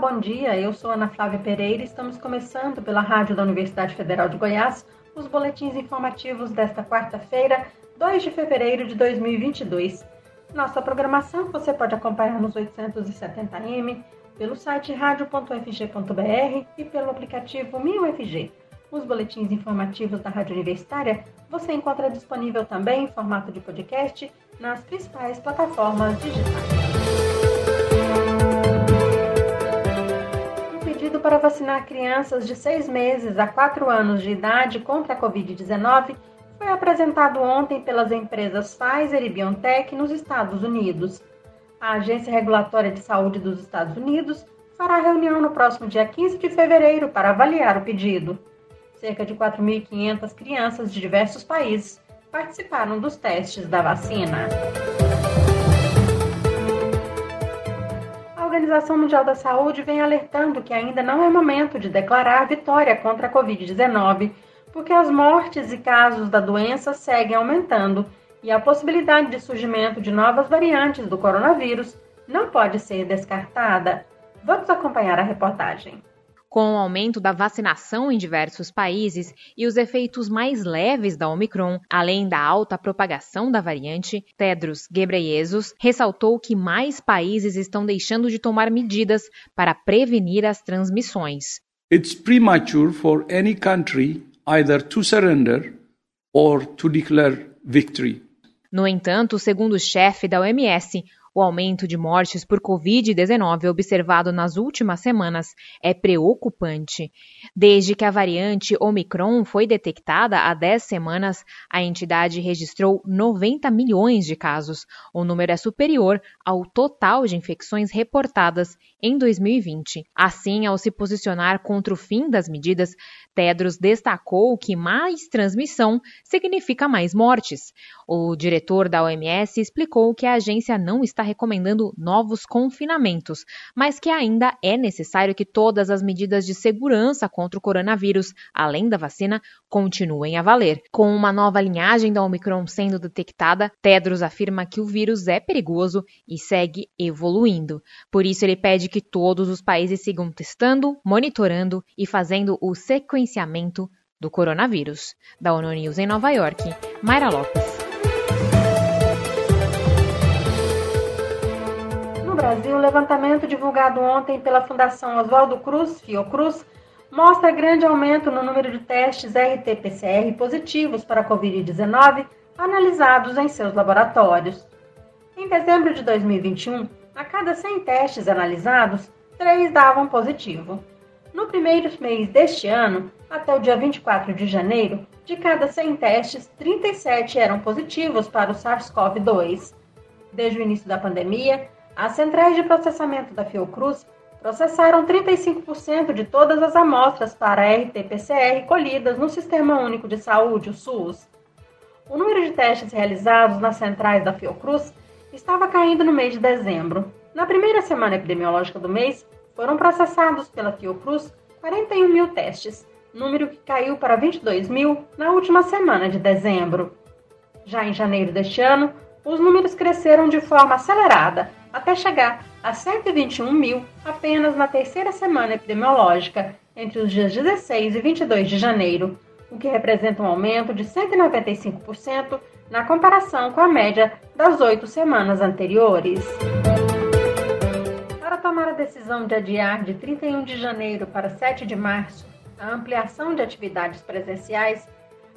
bom dia. Eu sou Ana Flávia Pereira e estamos começando pela Rádio da Universidade Federal de Goiás os boletins informativos desta quarta-feira, 2 de fevereiro de 2022. Nossa programação você pode acompanhar nos 870m, pelo site radio.fg.br e pelo aplicativo MinUFG. Os boletins informativos da Rádio Universitária você encontra disponível também em formato de podcast nas principais plataformas digitais. Para vacinar crianças de 6 meses a 4 anos de idade contra a Covid-19 foi apresentado ontem pelas empresas Pfizer e BioNTech nos Estados Unidos. A Agência Regulatória de Saúde dos Estados Unidos fará reunião no próximo dia 15 de fevereiro para avaliar o pedido. Cerca de 4.500 crianças de diversos países participaram dos testes da vacina. Organização Mundial da Saúde vem alertando que ainda não é momento de declarar vitória contra a Covid-19 porque as mortes e casos da doença seguem aumentando e a possibilidade de surgimento de novas variantes do coronavírus não pode ser descartada. Vamos acompanhar a reportagem. Com o aumento da vacinação em diversos países e os efeitos mais leves da Omicron, além da alta propagação da variante, Tedros Ghebreyesus ressaltou que mais países estão deixando de tomar medidas para prevenir as transmissões. It's premature for any country either to surrender or to declare victory. No entanto, segundo o chefe da OMS, o aumento de mortes por Covid-19 observado nas últimas semanas é preocupante. Desde que a variante Omicron foi detectada há 10 semanas, a entidade registrou 90 milhões de casos. O número é superior ao total de infecções reportadas em 2020. Assim, ao se posicionar contra o fim das medidas, Tedros destacou que mais transmissão significa mais mortes. O diretor da OMS explicou que a agência não está recomendando novos confinamentos, mas que ainda é necessário que todas as medidas de segurança contra o coronavírus, além da vacina, continuem a valer. Com uma nova linhagem da Omicron sendo detectada, Tedros afirma que o vírus é perigoso e segue evoluindo. Por isso, ele pede que todos os países sigam testando, monitorando e fazendo o sequenciamento do coronavírus. Da ONU News em Nova York, Mayra Lopes. No Brasil, o levantamento divulgado ontem pela Fundação Oswaldo Cruz, Fiocruz, mostra grande aumento no número de testes RT-PCR positivos para a Covid-19 analisados em seus laboratórios. Em dezembro de 2021, a cada 100 testes analisados, 3 davam positivo. No primeiro mês deste ano, até o dia 24 de janeiro, de cada 100 testes, 37 eram positivos para o SARS-CoV-2. Desde o início da pandemia, as centrais de processamento da Fiocruz processaram 35% de todas as amostras para RT-PCR colhidas no Sistema Único de Saúde, o SUS. O número de testes realizados nas centrais da Fiocruz estava caindo no mês de dezembro. Na primeira semana epidemiológica do mês, foram processados pela Fiocruz 41 mil testes, número que caiu para 22 mil na última semana de dezembro. Já em janeiro deste ano, os números cresceram de forma acelerada, até chegar a 121 mil apenas na terceira semana epidemiológica, entre os dias 16 e 22 de janeiro, o que representa um aumento de 195% na comparação com a média das oito semanas anteriores. Para tomar a decisão de adiar de 31 de janeiro para 7 de março a ampliação de atividades presenciais,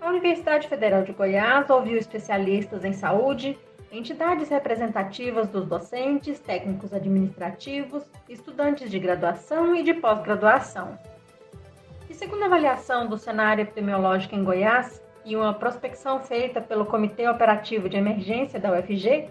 a Universidade Federal de Goiás ouviu especialistas em saúde entidades representativas dos docentes, técnicos administrativos, estudantes de graduação e de pós-graduação. E segundo a avaliação do cenário epidemiológico em Goiás e uma prospecção feita pelo Comitê Operativo de Emergência da UFG,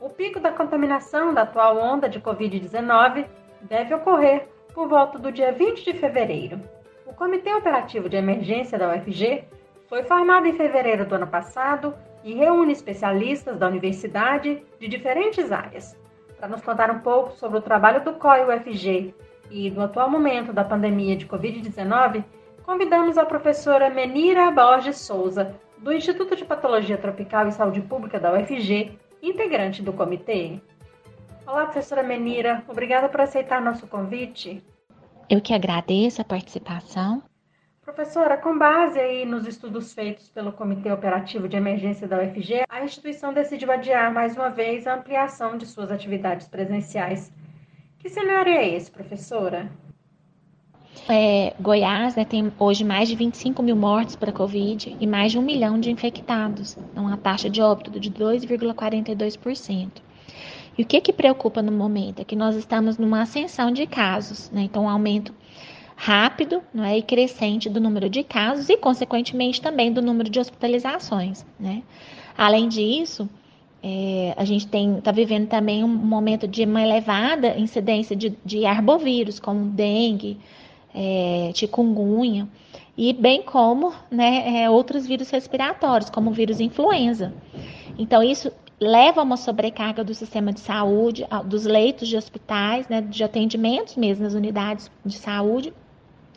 o pico da contaminação da atual onda de Covid-19 deve ocorrer por volta do dia 20 de fevereiro. O Comitê Operativo de Emergência da UFG foi formado em fevereiro do ano passado e reúne especialistas da universidade de diferentes áreas. Para nos contar um pouco sobre o trabalho do COI-UFG e do atual momento da pandemia de Covid-19, convidamos a professora Menira Borges Souza, do Instituto de Patologia Tropical e Saúde Pública da UFG, integrante do comitê. Olá, professora Menira. Obrigada por aceitar nosso convite. Eu que agradeço a participação. Professora, com base aí nos estudos feitos pelo Comitê Operativo de Emergência da UFG, a instituição decidiu adiar mais uma vez a ampliação de suas atividades presenciais. Que cenário é esse, professora? É, Goiás né, tem hoje mais de 25 mil mortes para Covid e mais de um milhão de infectados, uma taxa de óbito de 2,42%. E o que, que preocupa no momento é que nós estamos numa ascensão de casos, né? então um aumento rápido né, e crescente do número de casos e, consequentemente, também do número de hospitalizações. Né? Além disso, é, a gente está vivendo também um momento de uma elevada incidência de, de arbovírus, como dengue, é, chikungunya, e bem como né, é, outros vírus respiratórios, como o vírus influenza. Então, isso leva a uma sobrecarga do sistema de saúde, dos leitos de hospitais, né, de atendimentos mesmo nas unidades de saúde,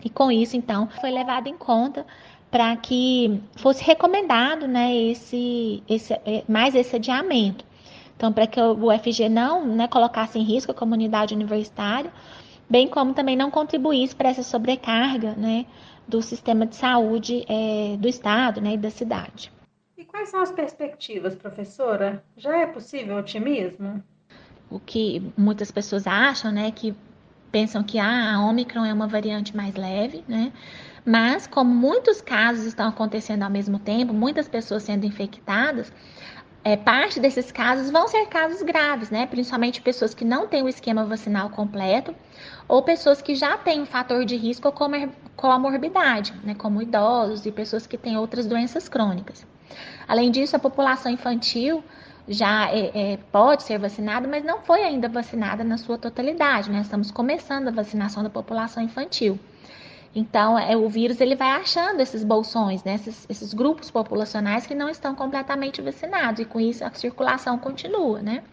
e com isso, então, foi levado em conta para que fosse recomendado né, esse, esse, é, mais esse adiamento. Então, para que o UFG não né, colocasse em risco a comunidade universitária, bem como também não contribuísse para essa sobrecarga né, do sistema de saúde é, do Estado né, e da cidade. E quais são as perspectivas, professora? Já é possível otimismo? O que muitas pessoas acham, né, que pensam que ah, a Omicron é uma variante mais leve, né? Mas, como muitos casos estão acontecendo ao mesmo tempo, muitas pessoas sendo infectadas, é, parte desses casos vão ser casos graves, né? Principalmente pessoas que não têm o esquema vacinal completo ou pessoas que já têm um fator de risco como comorbidade, né? Como idosos e pessoas que têm outras doenças crônicas. Além disso, a população infantil já é, é, pode ser vacinada, mas não foi ainda vacinada na sua totalidade. Né? Estamos começando a vacinação da população infantil. Então, é, o vírus ele vai achando esses bolsões, né? esses, esses, grupos populacionais que não estão completamente vacinados, e com isso a circulação continua. Né?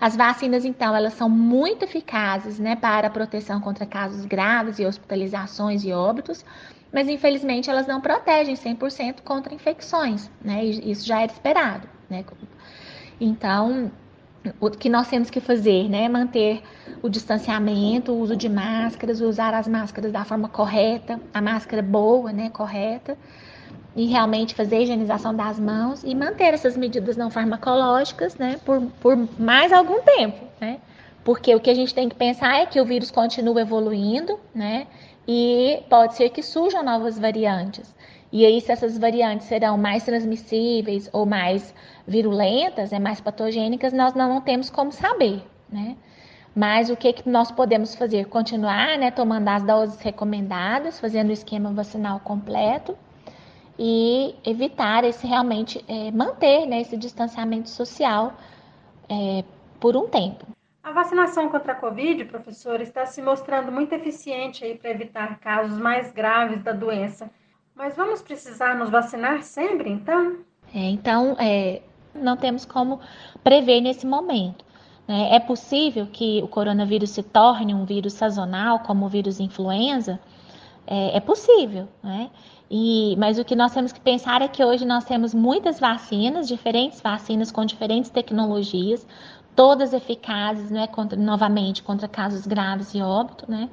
As vacinas, então, elas são muito eficazes né, para a proteção contra casos graves e hospitalizações e óbitos, mas infelizmente elas não protegem 100% contra infecções, né? Isso já era esperado, né? Então, o que nós temos que fazer, né? Manter o distanciamento, o uso de máscaras, usar as máscaras da forma correta, a máscara boa, né? Correta. E realmente fazer a higienização das mãos e manter essas medidas não farmacológicas, né? Por, por mais algum tempo, né? Porque o que a gente tem que pensar é que o vírus continua evoluindo, né? E pode ser que surjam novas variantes. E aí, se essas variantes serão mais transmissíveis ou mais virulentas, né, mais patogênicas, nós não temos como saber, né? Mas o que, que nós podemos fazer? Continuar né, tomando as doses recomendadas, fazendo o esquema vacinal completo e evitar esse realmente, é, manter né, esse distanciamento social é, por um tempo. A vacinação contra a Covid, professor, está se mostrando muito eficiente para evitar casos mais graves da doença. Mas vamos precisar nos vacinar sempre, então? É, então, é, não temos como prever nesse momento. Né? É possível que o coronavírus se torne um vírus sazonal, como o vírus influenza? É, é possível, né? E, mas o que nós temos que pensar é que hoje nós temos muitas vacinas, diferentes vacinas com diferentes tecnologias, todas eficazes, né, contra, novamente, contra casos graves e óbito, né?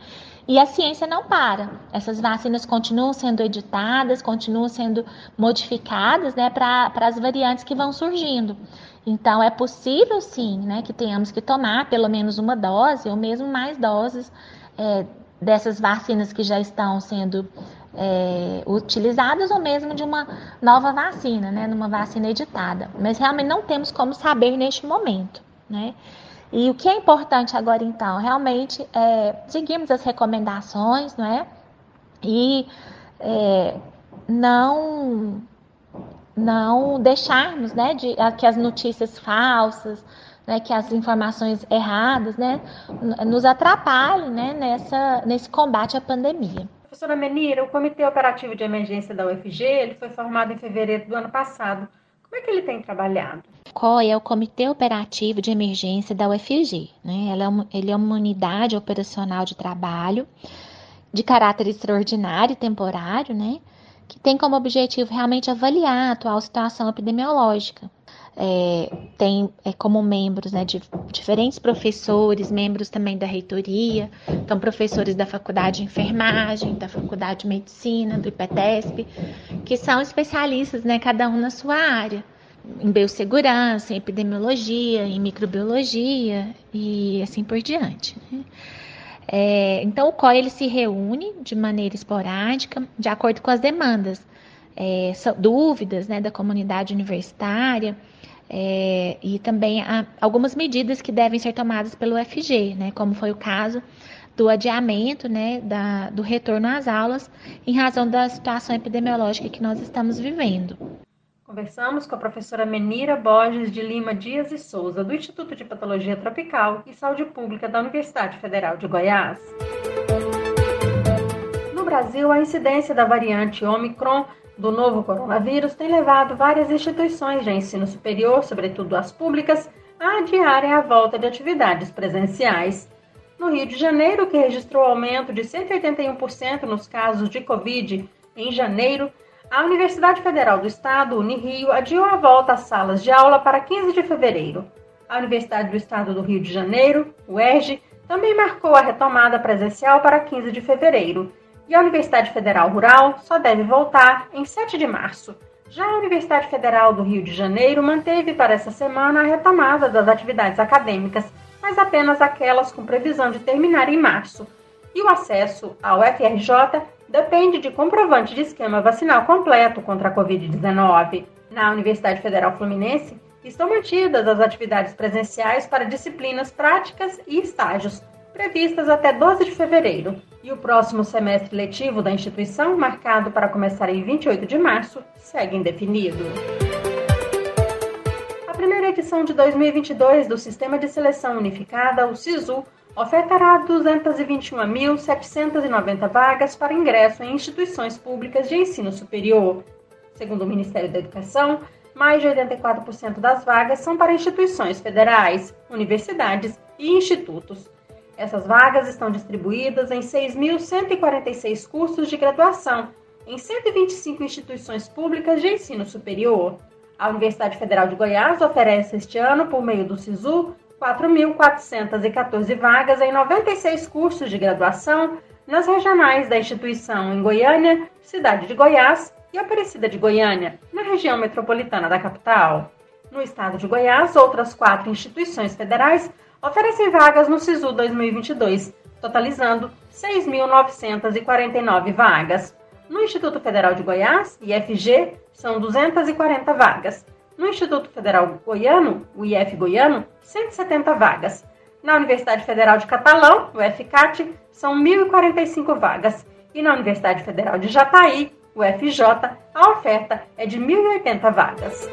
E a ciência não para. Essas vacinas continuam sendo editadas, continuam sendo modificadas, né, para as variantes que vão surgindo. Então, é possível, sim, né, que tenhamos que tomar pelo menos uma dose ou mesmo mais doses é, dessas vacinas que já estão sendo é, utilizadas ou mesmo de uma nova vacina, né, numa vacina editada. Mas realmente não temos como saber neste momento né? E o que é importante agora, então, realmente é seguirmos as recomendações, não é? E é, não não deixarmos, né, de que as notícias falsas, né, que as informações erradas, né, nos atrapalhem, né, nessa nesse combate à pandemia. Professora Menira, o Comitê Operativo de Emergência da UFG, ele foi formado em fevereiro do ano passado. Como é que ele tem trabalhado? COI é o Comitê Operativo de Emergência da UFG. Né? Ela é uma, ele é uma unidade operacional de trabalho de caráter extraordinário e temporário, né? que tem como objetivo realmente avaliar a atual situação epidemiológica. é, tem é, como membros né, de diferentes professores, membros também da reitoria, então professores da faculdade de enfermagem, da faculdade de medicina, do IPETESP, que são especialistas, né, cada um na sua área, em biossegurança, em epidemiologia, em microbiologia e assim por diante. Né? É, então o COI ele se reúne de maneira esporádica, de acordo com as demandas, é, dúvidas né, da comunidade universitária é, e também algumas medidas que devem ser tomadas pelo FG, né, como foi o caso do adiamento né, da, do retorno às aulas em razão da situação epidemiológica que nós estamos vivendo. Conversamos com a professora Menira Borges de Lima Dias e Souza, do Instituto de Patologia Tropical e Saúde Pública da Universidade Federal de Goiás. No Brasil, a incidência da variante Omicron do novo coronavírus tem levado várias instituições de ensino superior, sobretudo as públicas, a adiarem a volta de atividades presenciais. No Rio de Janeiro, que registrou aumento de 181% nos casos de Covid em janeiro, a Universidade Federal do Estado, Unirio, adiou a volta às salas de aula para 15 de fevereiro. A Universidade do Estado do Rio de Janeiro, UERJ, também marcou a retomada presencial para 15 de fevereiro e a Universidade Federal Rural só deve voltar em 7 de março. Já a Universidade Federal do Rio de Janeiro manteve para essa semana a retomada das atividades acadêmicas, mas apenas aquelas com previsão de terminar em março. E o acesso ao FRJ depende de comprovante de esquema vacinal completo contra a Covid-19. Na Universidade Federal Fluminense, estão mantidas as atividades presenciais para disciplinas práticas e estágios, previstas até 12 de fevereiro e o próximo semestre letivo da instituição, marcado para começar em 28 de março, segue indefinido. A primeira edição de 2022 do Sistema de Seleção Unificada, o SISU, ofertará 221.790 vagas para ingresso em instituições públicas de ensino superior. Segundo o Ministério da Educação, mais de 84% das vagas são para instituições federais, universidades e institutos. Essas vagas estão distribuídas em 6.146 cursos de graduação em 125 instituições públicas de ensino superior. A Universidade Federal de Goiás oferece este ano, por meio do SISU, 4.414 vagas em 96 cursos de graduação nas regionais da instituição em Goiânia, Cidade de Goiás e Aparecida de Goiânia, na região metropolitana da capital. No estado de Goiás, outras quatro instituições federais oferecem vagas no SISU 2022, totalizando 6.949 vagas. No Instituto Federal de Goiás, IFG, são 240 vagas. No Instituto Federal Goiano, o IF Goiano, 170 vagas. Na Universidade Federal de Catalão, o FCAT, são 1.045 vagas. E na Universidade Federal de Jataí, o FJ, a oferta é de 1.080 vagas.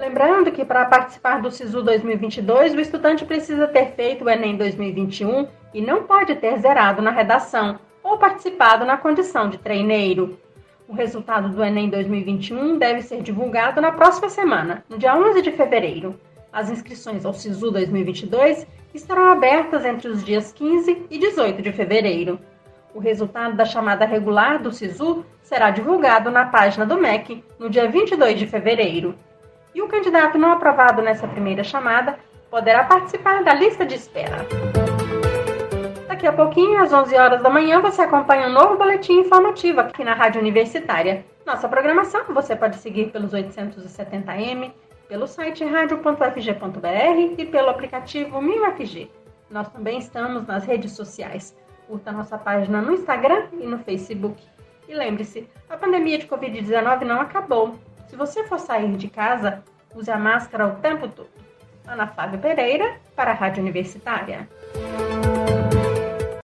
Lembrando que para participar do SISU 2022, o estudante precisa ter feito o Enem 2021 e não pode ter zerado na redação ou participado na condição de treineiro. O resultado do Enem 2021 deve ser divulgado na próxima semana, no dia 11 de fevereiro. As inscrições ao SISU 2022 estarão abertas entre os dias 15 e 18 de fevereiro. O resultado da chamada regular do SISU será divulgado na página do MEC no dia 22 de fevereiro e o candidato não aprovado nessa primeira chamada poderá participar da lista de espera. Daqui a pouquinho, às 11 horas da manhã, você acompanha um novo boletim informativo aqui na Rádio Universitária. Nossa programação você pode seguir pelos 870m, pelo site radio.fg.br e pelo aplicativo MinUFG. Nós também estamos nas redes sociais. Curta nossa página no Instagram e no Facebook. E lembre-se, a pandemia de Covid-19 não acabou. Se você for sair de casa, use a máscara o tempo todo. Ana Flávia Pereira, para a Rádio Universitária.